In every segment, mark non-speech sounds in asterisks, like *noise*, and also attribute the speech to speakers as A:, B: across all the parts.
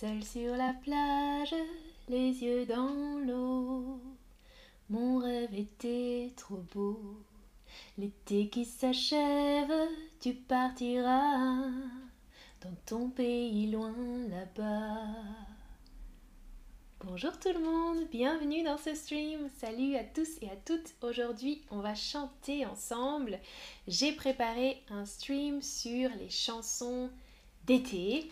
A: Seul sur la plage, les yeux dans l'eau, mon rêve était trop beau. L'été qui s'achève, tu partiras dans ton pays loin là-bas. Bonjour tout le monde, bienvenue dans ce stream. Salut à tous et à toutes. Aujourd'hui, on va chanter ensemble. J'ai préparé un stream sur les chansons d'été.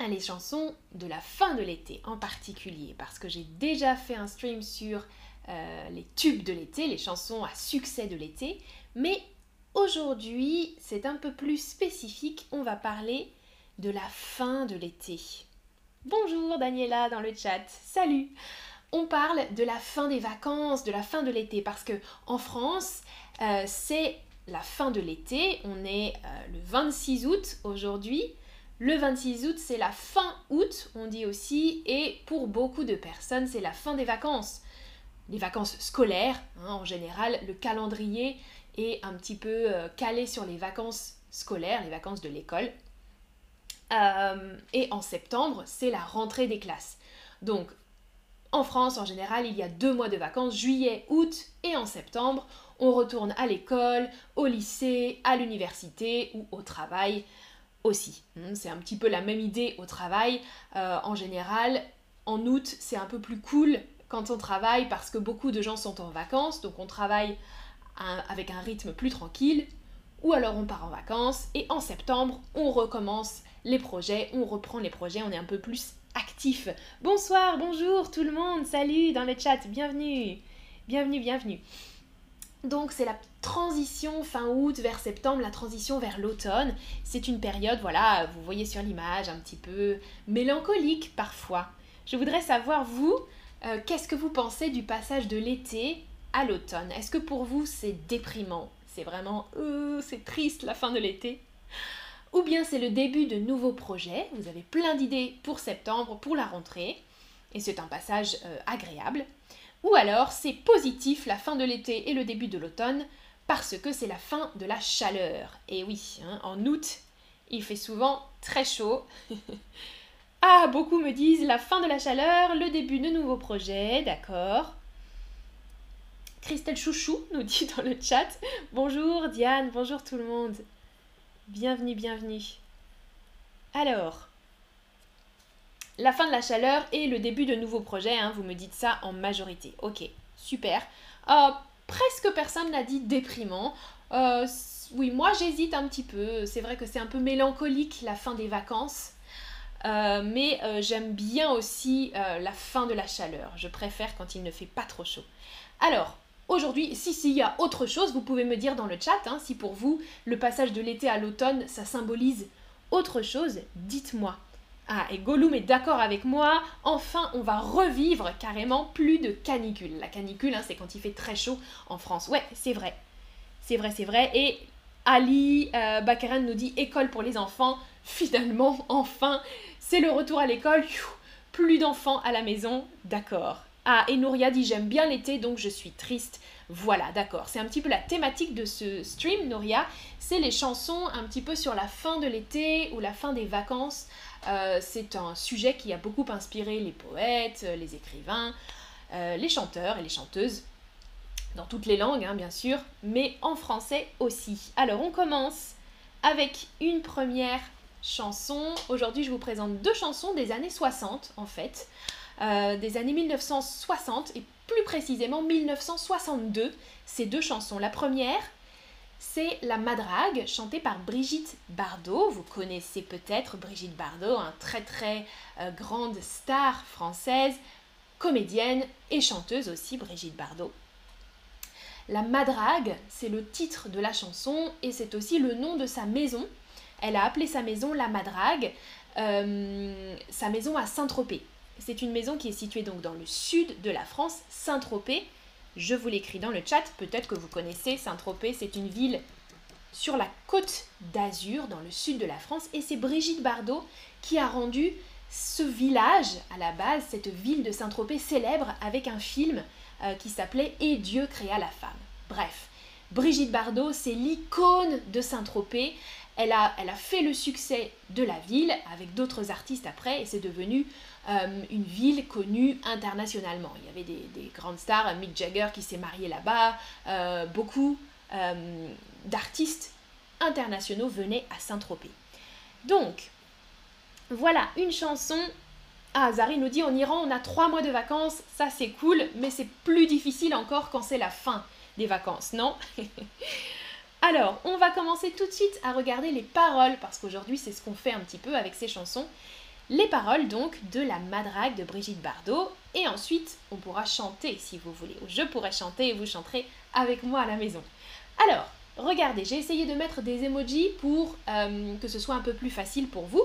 A: Les chansons de la fin de l'été en particulier, parce que j'ai déjà fait un stream sur euh, les tubes de l'été, les chansons à succès de l'été, mais aujourd'hui c'est un peu plus spécifique, on va parler de la fin de l'été. Bonjour Daniela dans le chat, salut On parle de la fin des vacances, de la fin de l'été, parce que en France, euh, c'est la fin de l'été, on est euh, le 26 août aujourd'hui, le 26 août, c'est la fin août, on dit aussi, et pour beaucoup de personnes, c'est la fin des vacances. Les vacances scolaires, hein, en général, le calendrier est un petit peu euh, calé sur les vacances scolaires, les vacances de l'école. Euh, et en septembre, c'est la rentrée des classes. Donc, en France, en général, il y a deux mois de vacances, juillet, août, et en septembre, on retourne à l'école, au lycée, à l'université ou au travail Hmm, c'est un petit peu la même idée au travail. Euh, en général, en août, c'est un peu plus cool quand on travaille parce que beaucoup de gens sont en vacances, donc on travaille avec un rythme plus tranquille. Ou alors on part en vacances et en septembre, on recommence les projets, on reprend les projets, on est un peu plus actif. Bonsoir, bonjour tout le monde, salut dans le chat, bienvenue, bienvenue, bienvenue. Donc c'est la transition fin août vers septembre, la transition vers l'automne. C'est une période, voilà, vous voyez sur l'image, un petit peu mélancolique parfois. Je voudrais savoir, vous, euh, qu'est-ce que vous pensez du passage de l'été à l'automne? Est-ce que pour vous c'est déprimant? C'est vraiment, euh, c'est triste la fin de l'été? Ou bien c'est le début de nouveaux projets? Vous avez plein d'idées pour septembre, pour la rentrée, et c'est un passage euh, agréable ou alors c'est positif la fin de l'été et le début de l'automne parce que c'est la fin de la chaleur. Et oui, hein, en août, il fait souvent très chaud. *laughs* ah, beaucoup me disent la fin de la chaleur, le début de nouveaux projets, d'accord. Christelle Chouchou *laughs* nous dit dans le chat Bonjour Diane, bonjour tout le monde. Bienvenue, bienvenue. Alors, la fin de la chaleur et le début de nouveaux projets, hein, vous me dites ça en majorité. Ok, super. Euh, presque personne n'a dit déprimant. Euh, oui, moi j'hésite un petit peu. C'est vrai que c'est un peu mélancolique la fin des vacances. Euh, mais j'aime bien aussi la fin de la chaleur. Je préfère quand il ne fait pas trop chaud. Alors, aujourd'hui, si s'il y a autre chose, vous pouvez me dire dans le chat, hein, si pour vous, le passage de l'été à l'automne, ça symbolise autre chose, dites-moi. Ah, et Gollum est d'accord avec moi. Enfin, on va revivre carrément plus de canicule. La canicule, hein, c'est quand il fait très chaud en France. Ouais, c'est vrai. C'est vrai, c'est vrai. Et Ali euh, nous dit école pour les enfants. Finalement, enfin, c'est le retour à l'école. Plus d'enfants à la maison. D'accord. Ah, et Nouria dit j'aime bien l'été, donc je suis triste. Voilà, d'accord. C'est un petit peu la thématique de ce stream, Nouria. C'est les chansons un petit peu sur la fin de l'été ou la fin des vacances. Euh, c'est un sujet qui a beaucoup inspiré les poètes, euh, les écrivains, euh, les chanteurs et les chanteuses, dans toutes les langues hein, bien sûr, mais en français aussi. Alors on commence avec une première chanson. Aujourd'hui je vous présente deux chansons des années 60 en fait, des années 1960 et plus précisément 1962, ces deux chansons. La première, c'est La Madrague, chantée par Brigitte Bardot. Vous connaissez peut-être Brigitte Bardot, un très très euh, grande star française, comédienne et chanteuse aussi, Brigitte Bardot. La Madrague, c'est le titre de la chanson et c'est aussi le nom de sa maison. Elle a appelé sa maison La Madrague, euh, sa maison à Saint-Tropez. C'est une maison qui est située donc dans le sud de la France, Saint-Tropez, je vous l'écris dans le chat, peut-être que vous connaissez Saint-Tropez, c'est une ville sur la côte d'Azur, dans le sud de la France, et c'est Brigitte Bardot qui a rendu ce village, à la base, cette ville de Saint-Tropez célèbre avec un film euh, qui s'appelait Et Dieu créa la femme. Bref, Brigitte Bardot, c'est l'icône de Saint-Tropez. elle a, elle a fait le succès de la ville avec d'autres artistes après et c'est devenu euh, une ville connue internationalement. Il y avait des, grandes stars, Mick Jagger qui s'est marié là-bas, euh, beaucoup euh, d'artistes internationaux venaient à Saint-Tropez. Donc, voilà une chanson. Ah, Zari nous dit en Iran, on a trois mois de vacances, ça c'est cool, mais c'est plus difficile encore quand c'est la fin des vacances, non? *laughs* Alors, on va commencer tout de suite à regarder les paroles, parce qu'aujourd'hui c'est ce qu'on fait un petit peu avec ces chansons. Les paroles donc de la madrague de Brigitte Bardot, et ensuite on pourra chanter si vous voulez, ou je pourrai chanter et vous chanterez avec moi à la maison. Alors, regardez, j'ai essayé de mettre des emojis pour euh, que ce soit un peu plus facile pour vous.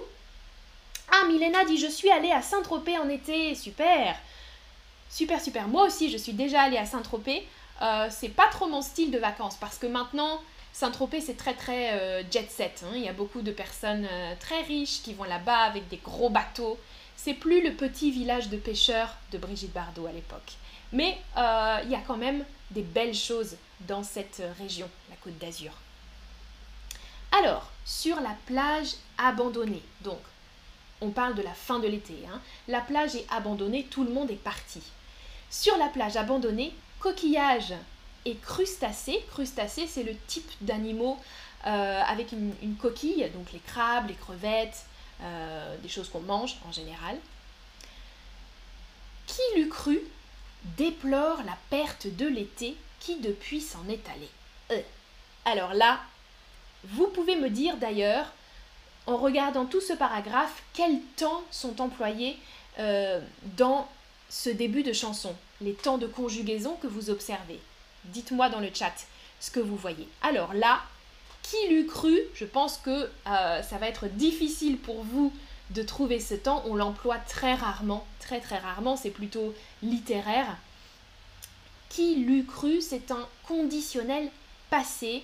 A: Ah, Milena dit Je suis allée à Saint-Tropez en été, super Super, super. Moi aussi, je suis déjà allée à Saint-Tropez. Euh, c'est pas trop mon style de vacances parce que maintenant, Saint-Tropez, c'est très très euh, jet set. Hein. Il y a beaucoup de personnes très riches qui vont là-bas avec des gros bateaux. C'est plus le petit village de pêcheurs de Brigitte Bardot à l'époque. Mais il y a quand même des belles choses dans cette région, la Côte d'Azur. Alors, sur la plage abandonnée, donc on parle de la fin de l'été, hein, la plage est abandonnée, tout le monde est parti. Sur la plage abandonnée, coquillages et crustacés, crustacés c'est le type d'animaux euh, avec une, coquille, donc les crabes, les crevettes, euh, des choses qu'on mange en général. Qui l'eût cru déplore la perte de l'été qui depuis s'en est allé. Euh. Alors là, vous pouvez me dire d'ailleurs, en regardant tout ce paragraphe, quels temps sont employés dans ce début de chanson, les temps de conjugaison que vous observez. Dites-moi dans le chat ce que vous voyez. Alors là, qui l'eût cru? Je pense que euh, ça va être difficile pour vous de trouver ce temps. On l'emploie très rarement, très très rarement, c'est plutôt littéraire. Qui l'eût cru? C'est un conditionnel passé.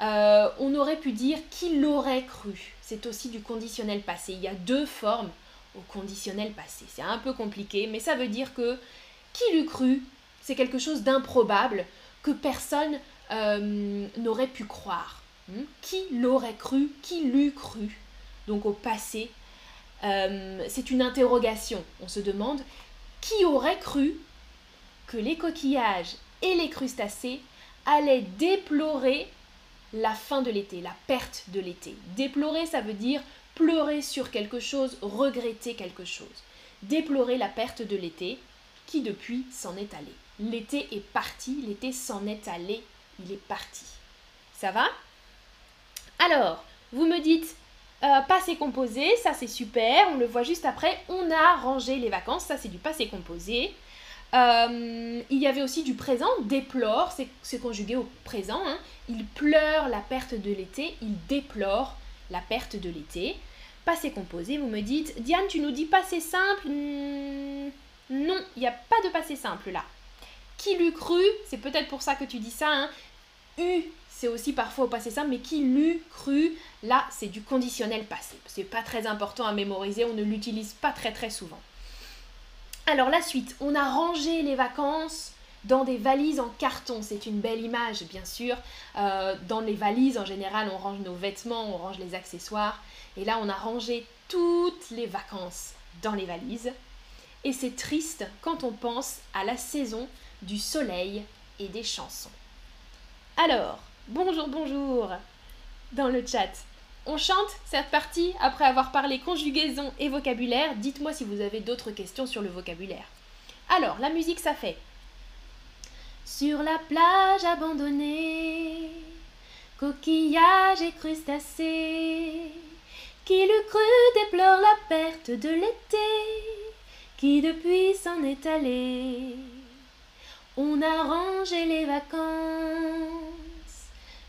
A: Euh, on aurait pu dire qui l'aurait cru. C'est aussi du conditionnel passé. Il y a deux formes au conditionnel passé. C'est un peu compliqué, mais ça veut dire que qui l'eût cru, c'est quelque chose d'improbable personne euh, n'aurait pu croire. Hmm? Qui l'aurait cru? Qui l'eût cru? Donc au passé, euh, c'est une interrogation. On se demande qui aurait cru que les coquillages et les crustacés allaient déplorer la fin de l'été, la perte de l'été? Déplorer, ça veut dire pleurer sur quelque chose, regretter quelque chose. Déplorer la perte de l'été qui depuis s'en est allé. L'été est parti, l'été s'en est allé, il est parti. Ça va? Alors, vous me dites, euh, passé composé, ça c'est super, on le voit juste après, on a rangé les vacances, ça c'est du passé composé. Euh, il y avait aussi du présent, déplore, c'est conjugué au présent. Hein. Il pleure la perte de l'été, il déplore la perte de l'été. Passé composé, vous me dites, Diane, tu nous dis passé simple hmm, Non, il n'y a pas de passé simple là. Qui l'eût cru? C'est peut-être pour ça que tu dis ça. Hein. C'est aussi parfois au passé simple, mais qui l'eût cru? Là, c'est du conditionnel passé. C'est pas très important à mémoriser, on ne l'utilise pas très très souvent. Alors la suite, on a rangé les vacances dans des valises en carton. C'est une belle image, bien sûr. Euh, dans les valises, en général, on range nos vêtements, on range les accessoires. Et là, on a rangé toutes les vacances dans les valises. Et c'est triste quand on pense à la saison du soleil et des chansons. Alors, bonjour, bonjour dans le chat. On chante cette partie après avoir parlé conjugaison et vocabulaire. Dites-moi si vous avez d'autres questions sur le vocabulaire. Alors, la musique, ça fait. Sur la plage abandonnée, coquillages et crustacés, qui le cru déplore la perte de l'été, qui depuis s'en est allé. On a rangé les vacances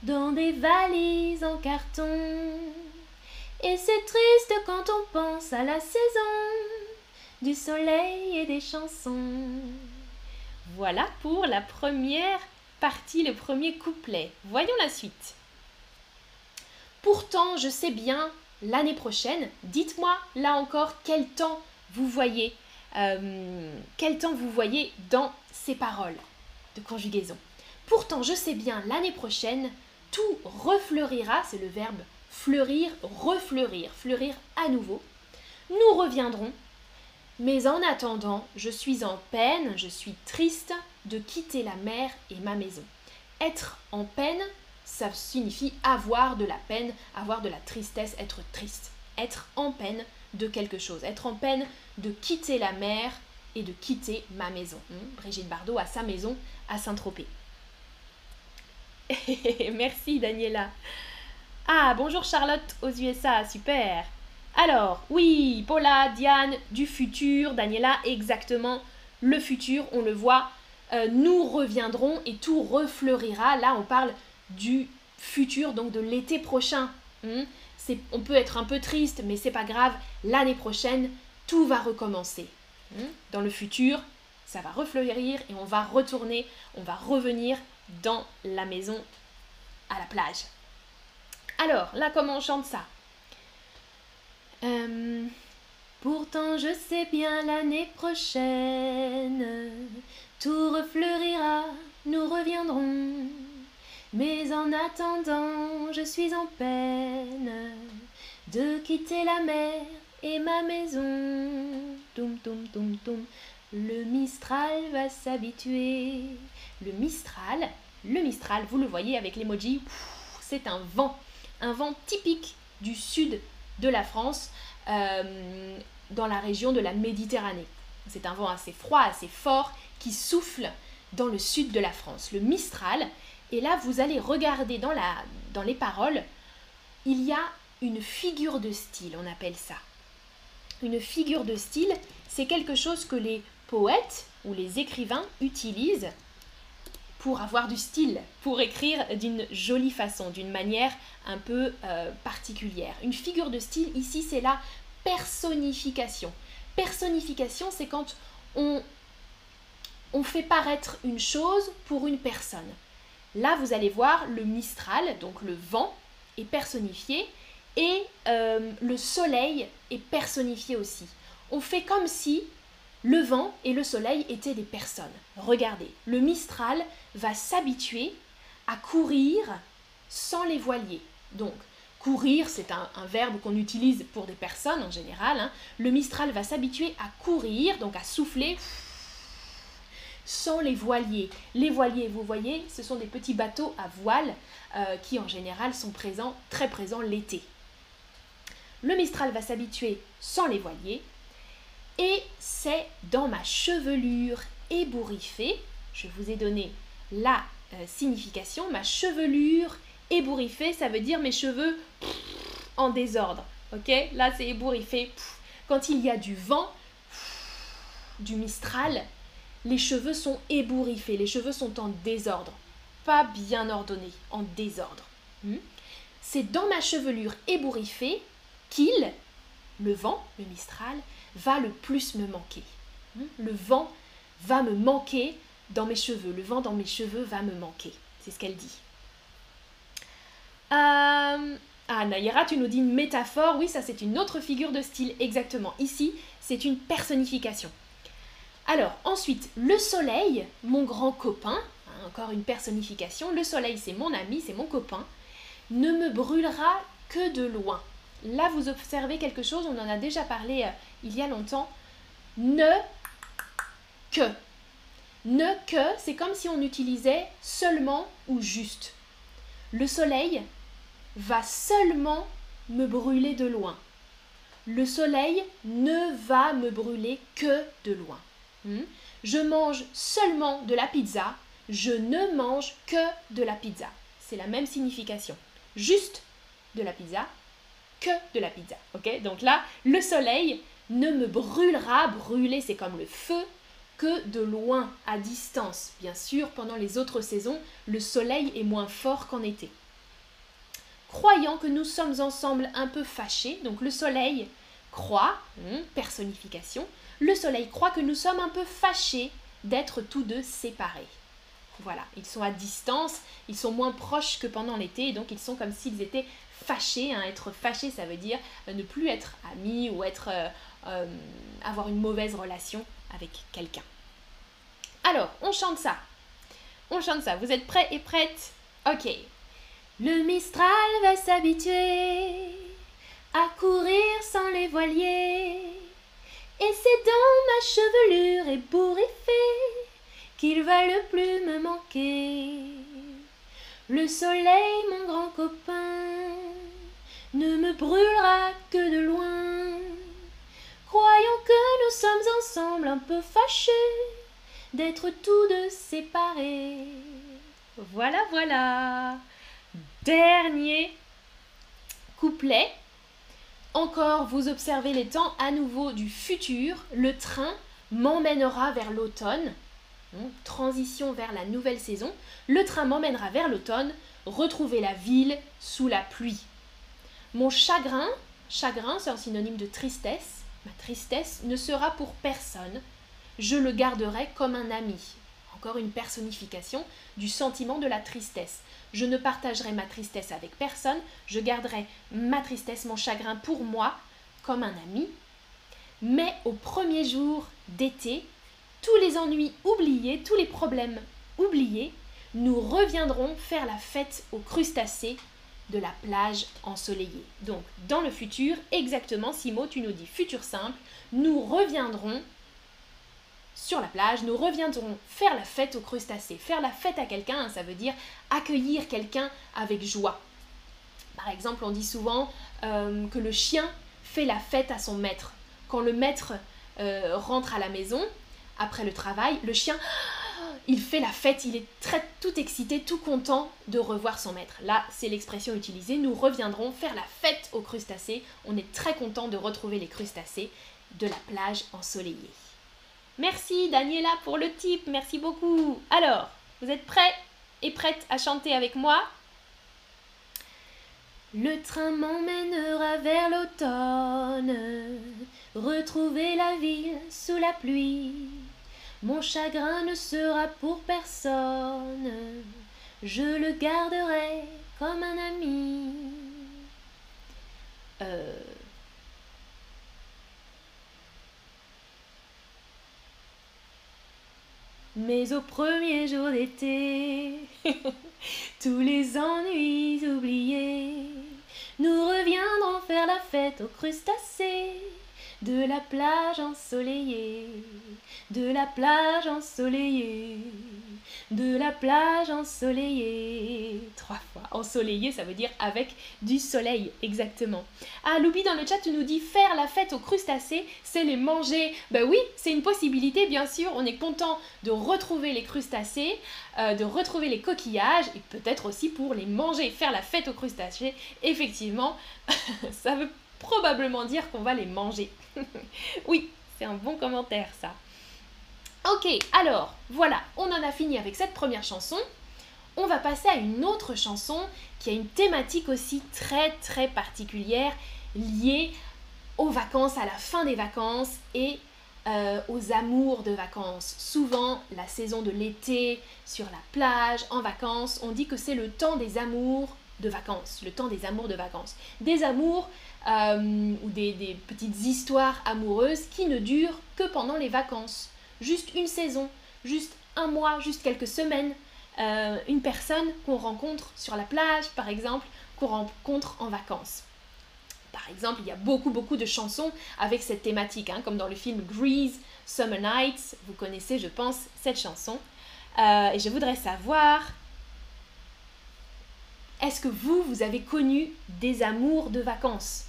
A: dans des valises en carton. Et c'est triste quand on pense à la saison du soleil et des chansons. Voilà pour la première partie, le premier couplet. Voyons la suite. Pourtant, je sais bien, l'année prochaine, dites-moi là encore quel temps vous voyez, euh, quel temps vous voyez dans paroles de conjugaison. Pourtant, je sais bien, l'année prochaine, tout refleurira, c'est le verbe fleurir, refleurir, fleurir à nouveau. Nous reviendrons, mais en attendant, je suis en peine, je suis triste de quitter la mer et ma maison. Être en peine, ça signifie avoir de la peine, avoir de la tristesse, être triste. Être en peine de quelque chose, être en peine de quitter la mer et de quitter ma maison. Hmm, Brigitte Bardot a sa maison à Saint-Tropez. *laughs* Merci Daniela. Ah, bonjour Charlotte aux USA, super. Alors, oui, Paula, Diane, du futur, Daniela, exactement le futur, on le voit, euh, nous reviendrons et tout refleurira. Là, on parle du futur, donc de l'été prochain. Hmm. on peut être un peu triste, mais c'est pas grave. L'année prochaine, tout va recommencer. Hmm. Dans le futur, ça va refleurir et on va retourner, on va revenir dans la maison à la plage. Alors, là, comment on chante ça? Euh, Pourtant, je sais bien l'année prochaine, tout refleurira, nous reviendrons. Mais en attendant, je suis en peine de quitter la mer et ma maison. Le Mistral va s'habituer. Le Mistral, le Mistral, vous le voyez avec l'emoji, c'est un vent, un vent typique du sud de la France, euh, dans la région de la Méditerranée. C'est un vent assez froid, assez fort, qui souffle dans le sud de la France, le Mistral. Et là, vous allez regarder dans les paroles, il y a une figure de style, on appelle ça. Une figure de style, c'est quelque chose que les poètes ou les écrivains utilisent pour avoir du style, pour écrire d'une jolie façon, d'une manière un peu euh, particulière. Une figure de style, ici, c'est la personnification. Personnification, c'est quand on, on fait paraître une chose pour une personne. Là, vous allez voir le Mistral, donc le vent, est personnifié et euh, le soleil est personnifié aussi. On fait comme si le vent et le soleil étaient des personnes. Regardez, le Mistral va s'habituer à courir sans les voiliers. Donc, courir, c'est un, verbe qu'on utilise pour des personnes en général. Hein. Le Mistral va s'habituer à courir, donc à souffler sans les voiliers. Les voiliers, vous voyez, ce sont des petits bateaux à voile euh, qui en général sont présents, très présents l'été. Le Mistral va s'habituer sans les voiliers et c'est dans ma chevelure ébouriffée, je vous ai donné la euh, signification, ma chevelure ébouriffée, ça veut dire mes cheveux en désordre. Ok? Là, c'est ébouriffé. Quand il y a du vent, du mistral, les cheveux sont ébouriffés, les cheveux sont en désordre. Pas bien ordonnés, en désordre. Hmm? C'est dans ma chevelure ébouriffée qu'il, le vent, le mistral, va le plus me manquer. Hmm? Le vent va me manquer dans mes cheveux. Le vent dans mes cheveux va me manquer. C'est ce qu'elle dit. Euh, ah, Naïra, tu nous dis une métaphore. Oui, ça c'est une autre figure de style, exactement. Ici, c'est une personnification. Alors, ensuite, le soleil, mon grand copain, hein, encore une personnification. Le soleil, c'est mon ami, c'est mon copain, ne me brûlera que de loin. Là, vous observez quelque chose, on en a déjà parlé euh, il y a longtemps. Ne que. Ne que, c'est comme si on utilisait seulement ou juste. Le soleil va seulement me brûler de loin. Le soleil ne va me brûler que de loin. Hmm? Je mange seulement de la pizza, je ne mange que de la pizza. C'est la même signification. Juste de la pizza, que de la pizza. Ok? Donc là, le soleil ne me brûlera, brûler c'est comme le feu, que de loin, à distance. Bien sûr, pendant les autres saisons, le soleil est moins fort qu'en été. Croyant que nous sommes ensemble un peu fâchés, donc le soleil croit, hmm, personnification, le soleil croit que nous sommes un peu fâchés d'être tous deux séparés. Voilà, ils sont à distance, ils sont moins proches que pendant l'été, donc ils sont comme s'ils étaient fâché. Hein. Être fâché, ça veut dire euh, ne plus être ami ou être, euh, euh, avoir une mauvaise relation avec quelqu'un. Alors, on chante ça. On chante ça. Vous êtes prêts et prêtes? Ok. Le Mistral va s'habituer à courir sans les voiliers. Et c'est dans ma chevelure ébouriffée qu'il va le plus me manquer. Le soleil, mon grand copain, ne me brûlera que de loin. Croyons que nous sommes ensemble un peu fâchés d'être tous deux séparés. Voilà, voilà. Dernier couplet. Encore, vous observez les temps à nouveau du futur. Le train m'emmènera vers l'automne. Transition vers la nouvelle saison. Le train m'emmènera vers l'automne. Retrouver la ville sous la pluie. Mon chagrin, chagrin c'est un synonyme de tristesse. Ma tristesse ne sera pour personne. Je le garderai comme un ami. Encore une personnification du sentiment de la tristesse. Je ne partagerai ma tristesse avec personne, je garderai ma tristesse, mon chagrin pour moi, comme un ami. Mais au premier jour d'été, tous les ennuis oubliés, tous les problèmes oubliés, nous reviendrons faire la fête aux crustacés de la plage ensoleillée. Donc, dans le futur, exactement, Simo, tu nous dis futur simple, nous reviendrons sur la plage, nous reviendrons faire la fête aux crustacés. Faire la fête à quelqu'un, ça veut dire accueillir quelqu'un avec joie. Par exemple, on dit souvent euh, que le chien fait la fête à son maître. Quand le maître euh, rentre à la maison, après le travail, le chien, *gasps* il fait la fête, il est très tout excité, tout content de revoir son maître. Là, c'est l'expression utilisée. Nous reviendrons faire la fête aux crustacés. On est très content de retrouver les crustacés de la plage ensoleillée. Merci Daniela pour le tip, merci beaucoup. Alors, vous êtes prêts et prêtes à chanter avec moi? Le train m'emmènera vers l'automne, retrouver la ville sous la pluie. Mon chagrin ne sera pour personne, je le garderai comme un ami. Euh, Mais au premier jour d'été, *laughs* tous les ennuis oubliés, nous reviendrons faire la fête aux crustacés de la plage ensoleillée, de la plage ensoleillée, de la plage ensoleillée. Trois fois. Ensoleillée, ça veut dire avec du soleil, exactement. Ah, Loubi dans le chat tu nous dit faire la fête aux crustacés, c'est les manger. Ben oui, c'est une possibilité, bien sûr. On est content de retrouver les crustacés, euh, de retrouver les coquillages, et peut-être aussi pour les manger, faire la fête aux crustacés. Effectivement, *laughs* ça veut probablement dire qu'on va les manger. *laughs* oui, c'est un bon commentaire ça. Ok, alors voilà, on en a fini avec cette première chanson. On va passer à une autre chanson qui a une thématique aussi très très particulière liée aux vacances, à la fin des vacances et euh, aux amours de vacances. Souvent, la saison de l'été, sur la plage, en vacances, on dit que c'est le temps des amours de vacances, le temps des amours de vacances. Des amours euh, ou des, petites histoires amoureuses qui ne durent que pendant les vacances. Juste une saison, juste un mois, juste quelques semaines. Euh, une personne qu'on rencontre sur la plage, par exemple, qu'on rencontre en vacances. Par exemple, il y a beaucoup, beaucoup de chansons avec cette thématique, hein, comme dans le film Grease, Summer Nights. Vous connaissez, je pense, cette chanson. Euh, et je voudrais savoir, est-ce que vous, vous avez connu des amours de vacances?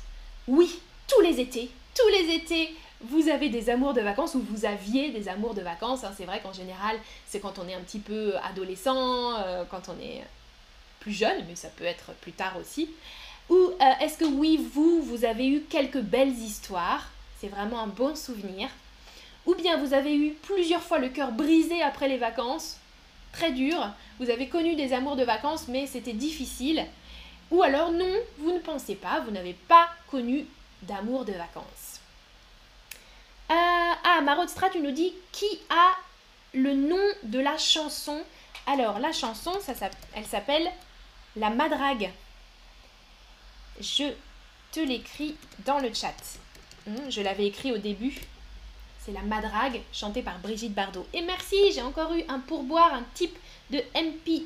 A: Oui, tous les étés, tous les étés, vous avez des amours de vacances ou vous aviez des amours de vacances. Hein. C'est vrai qu'en général, c'est quand on est un petit peu adolescent, euh, quand on est plus jeune, mais ça peut être plus tard aussi. Ou euh, est-ce que oui, vous, vous avez eu quelques belles histoires? C'est vraiment un bon souvenir. Ou bien vous avez eu plusieurs fois le cœur brisé après les vacances, très dur. Vous avez connu des amours de vacances, mais c'était difficile. Ou alors non, vous ne pensez pas, vous n'avez pas connu d'amour de vacances. Euh, ah, Marodstra, tu nous dis qui a le nom de la chanson. Alors, la chanson, elle s'appelle La Madrague. Je te l'écris dans le chat. Hmm, je l'avais écrit au début. C'est La Madrague, chantée par Brigitte Bardot. Et merci, j'ai encore eu un pourboire, un type de MP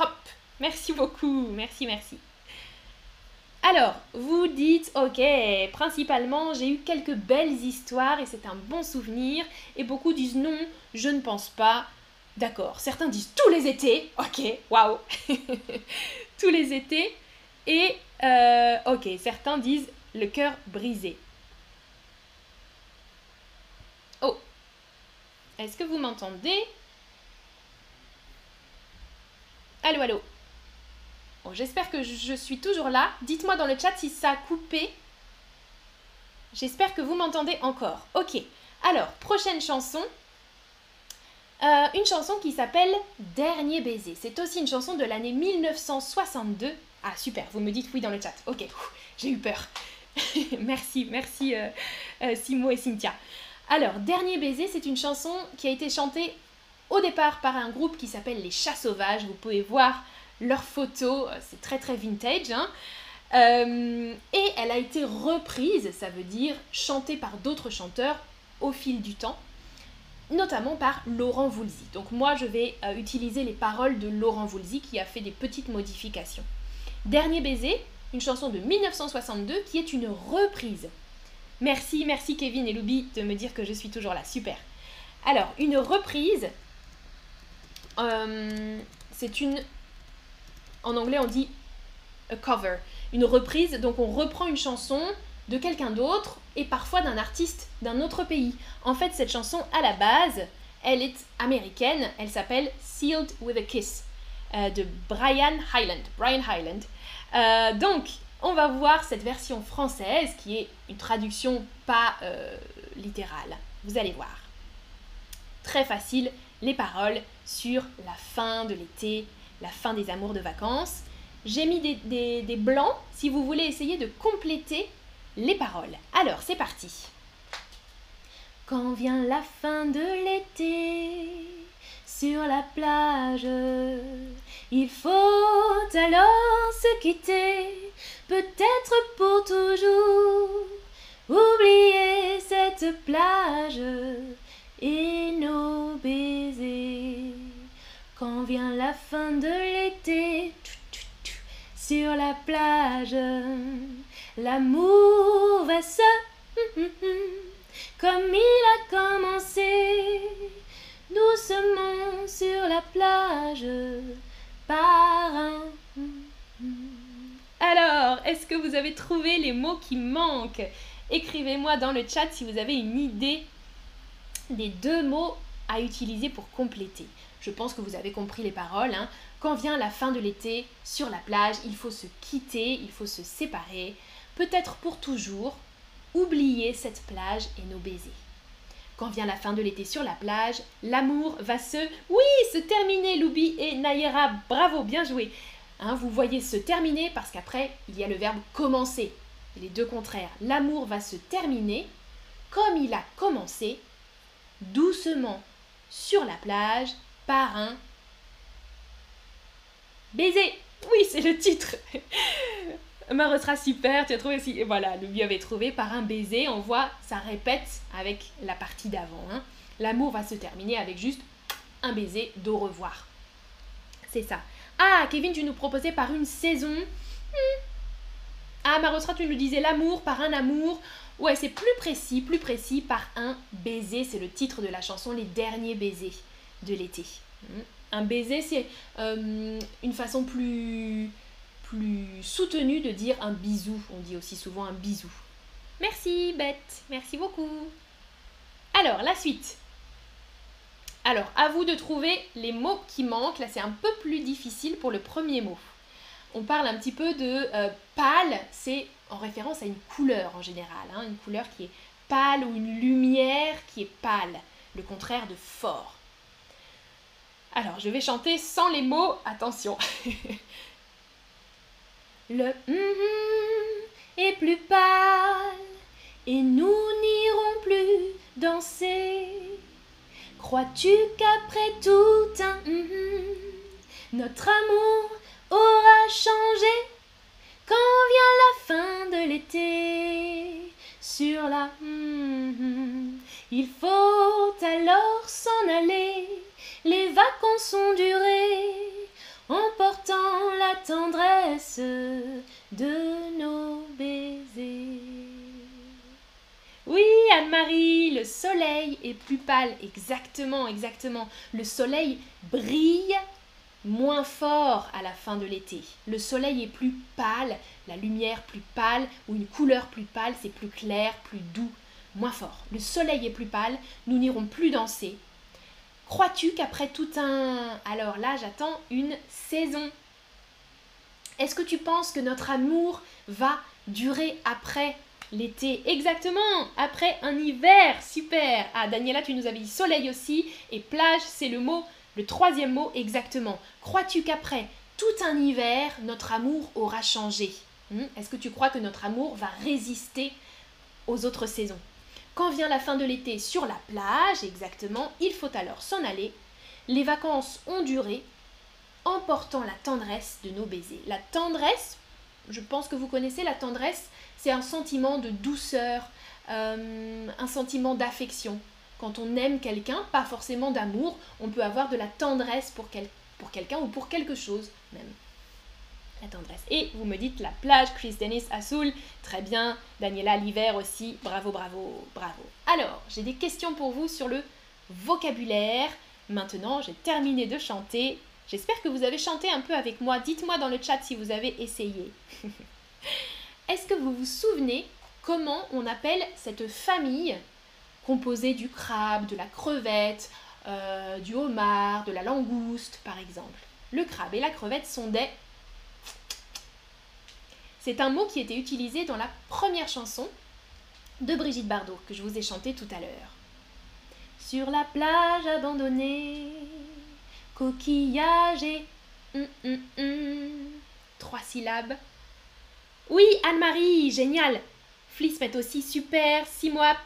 A: Hop Merci beaucoup, merci, merci. Alors, vous dites, ok, principalement, j'ai eu quelques belles histoires et c'est un bon souvenir. Et beaucoup disent non, je ne pense pas. D'accord, certains disent tous les étés. Ok, waouh. *laughs* tous les étés. Et, euh, ok, certains disent le cœur brisé. Est-ce que vous m'entendez? Allô, allô? J'espère que je suis toujours là. Dites-moi dans le chat si ça a coupé. J'espère que vous m'entendez encore. Ok. Alors, prochaine chanson. Euh, une chanson qui s'appelle Dernier baiser. C'est aussi une chanson de l'année 1962. Ah super, vous me dites oui dans le chat. Ok, j'ai eu peur. *laughs* merci, merci euh, euh, Simo et Cynthia. Alors, Dernier baiser, c'est une chanson qui a été chantée au départ par un groupe qui s'appelle Les Chats Sauvages. Vous pouvez voir leurs photos, euh, c'est très très vintage. Hein. Euh, et elle a été reprise, ça veut dire chantée par d'autres chanteurs au fil du temps, notamment par Laurent Voulzy. Donc moi je vais euh, utiliser les paroles de Laurent Voulzy qui a fait des petites modifications. Dernier baiser, une chanson de 1962 qui est une reprise. Merci, merci Kevin et Loubi de me dire que je suis toujours là, super. Alors, une reprise, c'est une en anglais on dit a cover, une reprise, donc on reprend une chanson de quelqu'un d'autre et parfois d'un artiste d'un autre pays. En fait, cette chanson, à la base, elle est américaine, elle s'appelle Sealed with a Kiss euh, de Brian Hyland. Brian Hyland. Euh, donc, on va voir cette version française qui est une traduction pas euh, littérale. Vous allez voir. Très facile, les paroles sur la fin de l'été la fin des amours de vacances. J'ai mis des, blancs si vous voulez essayer de compléter les paroles. Alors, c'est parti. Quand vient la fin de l'été, sur la plage, il faut alors se quitter, peut-être pour toujours, oublier cette plage et nos baisers. Quand vient la fin de l'été, sur la plage, l'amour va se comme il a commencé, doucement sur la plage, Alors, est-ce que vous avez trouvé les mots qui manquent? Écrivez-moi dans le chat si vous avez une idée des deux mots à utiliser pour compléter. Je pense que vous avez compris les paroles. Hein. Quand vient la fin de l'été, sur la plage, il faut se quitter, il faut se séparer, peut-être pour toujours, oublier cette plage et nos baisers. Quand vient la fin de l'été sur la plage, l'amour va se... Oui, se terminer, Loubi et Nayera, bravo, bien joué. Hein, vous voyez se terminer parce qu'après, il y a le verbe commencer. Les deux contraires. L'amour va se terminer comme il a commencé, doucement sur la plage par un baiser. Oui, c'est le titre. Mare sera super, tu as trouvé aussi. Et voilà, le mieux avait trouvé par un baiser. On voit, ça répète avec la partie d'avant. Hein. L'amour va se terminer avec juste un baiser d'au revoir. C'est ça. Ah, Kevin, tu nous proposais par une saison. Hmm. Ah, Marosra, tu nous disais l'amour par un amour. Ouais, c'est plus précis, plus précis par un baiser. C'est le titre de la chanson Les derniers baisers de l'été. Hmm. Un baiser, c'est euh, une façon plus, plus soutenue de dire un bisou. On dit aussi souvent un bisou. Merci Bette, merci beaucoup. Alors, la suite. Alors, à vous de trouver les mots qui manquent. Là, c'est un peu plus difficile pour le premier mot. On parle un petit peu de euh, pâle, c'est en référence à une couleur en général, hein. une couleur qui est pâle ou une lumière qui est pâle, le contraire de fort. Alors, je vais chanter sans les mots. Attention. *laughs* Le hum est plus pâle et nous n'irons plus danser. Crois-tu qu'après tout un hum notre amour aura changé? Quand vient la fin de l'été sur la hum Il faut alors s'en aller. Les vacances ont duré, emportant tendresse de nos baisers. Oui, Anne-Marie, le soleil est plus pâle. Exactement, exactement. Le soleil brille moins fort à la fin de l'été. Le soleil est plus pâle, la lumière plus pâle ou une couleur plus pâle, c'est plus clair, plus doux, moins fort. Le soleil est plus pâle, nous n'irons plus danser. Crois-tu qu'après tout un... Alors là, j'attends une saison? Est-ce que tu penses que notre amour va durer après l'été? Exactement, après un hiver. Super. Ah, Daniela, tu nous avais dit soleil aussi. Et plage, c'est le mot le troisième mot exactement. Crois-tu qu'après tout un hiver, notre amour aura changé? Hmm? Est-ce que tu crois que notre amour va résister aux autres saisons? Quand vient la fin de l'été sur la plage, exactement, il faut alors s'en aller. Les vacances ont duré, emportant la tendresse de nos baisers. La tendresse, je pense que vous connaissez la tendresse, c'est un sentiment de douceur, euh, un sentiment d'affection. Quand on aime quelqu'un, pas forcément d'amour, on peut avoir de la tendresse pour, pour quelqu'un ou pour quelque chose même. La tendresse. Et vous me dites la plage, Chris Dennis à très bien. Daniela l'hiver aussi, bravo, bravo, bravo. Alors, j'ai des questions pour vous sur le vocabulaire. Maintenant, j'ai terminé de chanter. J'espère que vous avez chanté un peu avec moi. Dites-moi dans le chat si vous avez essayé. *laughs* Est-ce que vous vous souvenez comment on appelle cette famille composé du crabe, de la crevette, euh, du homard, de la langouste par exemple? Le crabe et la crevette sont des... C'est un mot qui était utilisé dans la première chanson de Brigitte Bardot que je vous ai chantée tout à l'heure. Sur la plage abandonnée, coquillage et... Hum, hum, hum. Trois syllabes. Oui, Anne-Marie, génial. Flismet aussi, super. Simwap,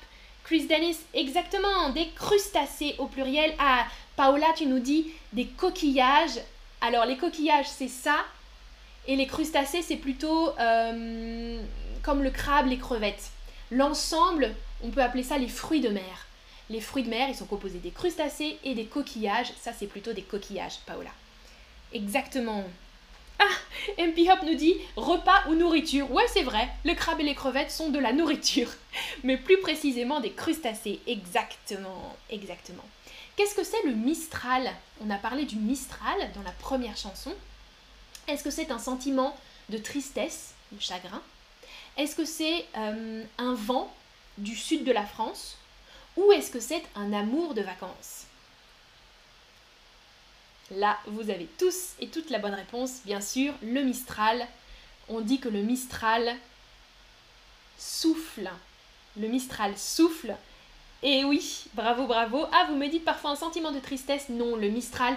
A: Chris Dennis, exactement, des crustacés au pluriel. Ah, Paola, tu nous dis des coquillages. Alors, les coquillages, c'est ça. Et les crustacés, c'est plutôt euh, comme le crabe, les crevettes. L'ensemble, on peut appeler ça les fruits de mer. Les fruits de mer, ils sont composés des crustacés et des coquillages. Ça, c'est plutôt des coquillages, Paola. Exactement. Ah, MP Hop nous dit repas ou nourriture. Ouais, c'est vrai, le crabe et les crevettes sont de la nourriture, *laughs* mais plus précisément des crustacés. Exactement, exactement. Qu'est-ce que c'est le Mistral? On a parlé du Mistral dans la première chanson. Est-ce que c'est un sentiment de tristesse, de chagrin? Est-ce que c'est euh, un vent du sud de la France? Ou est-ce que c'est un amour de vacances? Là, vous avez tous et toute la bonne réponse, bien sûr, le Mistral. On dit que le Mistral souffle. Le Mistral souffle. Et oui, bravo, bravo. Ah, vous me dites parfois un sentiment de tristesse. Non, le Mistral,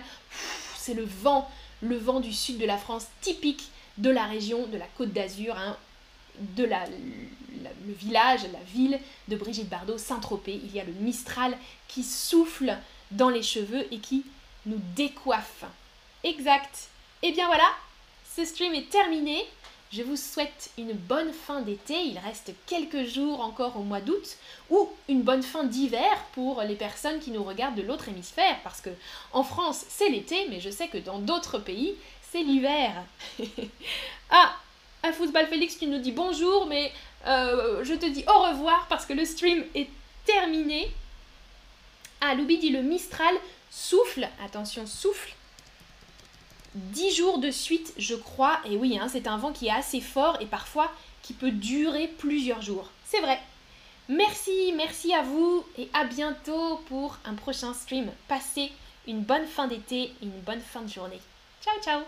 A: c'est le vent, le vent du sud de la France, typique de la région, de la Côte d'Azur, hein, de la, le village, la ville de Brigitte Bardot, Saint-Tropez. Il y a le Mistral qui souffle dans les cheveux et qui nous décoiffe. Exact. Et eh bien voilà, ce stream est terminé. Je vous souhaite une bonne fin d'été. Il reste quelques jours encore au mois d'août ou une bonne fin d'hiver pour les personnes qui nous regardent de l'autre hémisphère parce que en France, c'est l'été, mais je sais que dans d'autres pays, c'est l'hiver. *laughs* ah, un football Félix qui nous dit bonjour, mais euh, je te dis au revoir parce que le stream est terminé. Ah, Loubi dit le Mistral Souffle, attention, souffle. 10 jours de suite, je crois. Et oui, hein, c'est un vent qui est assez fort et parfois qui peut durer plusieurs jours. C'est vrai. Merci, merci à vous et à bientôt pour un prochain stream. Passez une bonne fin d'été et une bonne fin de journée. Ciao, ciao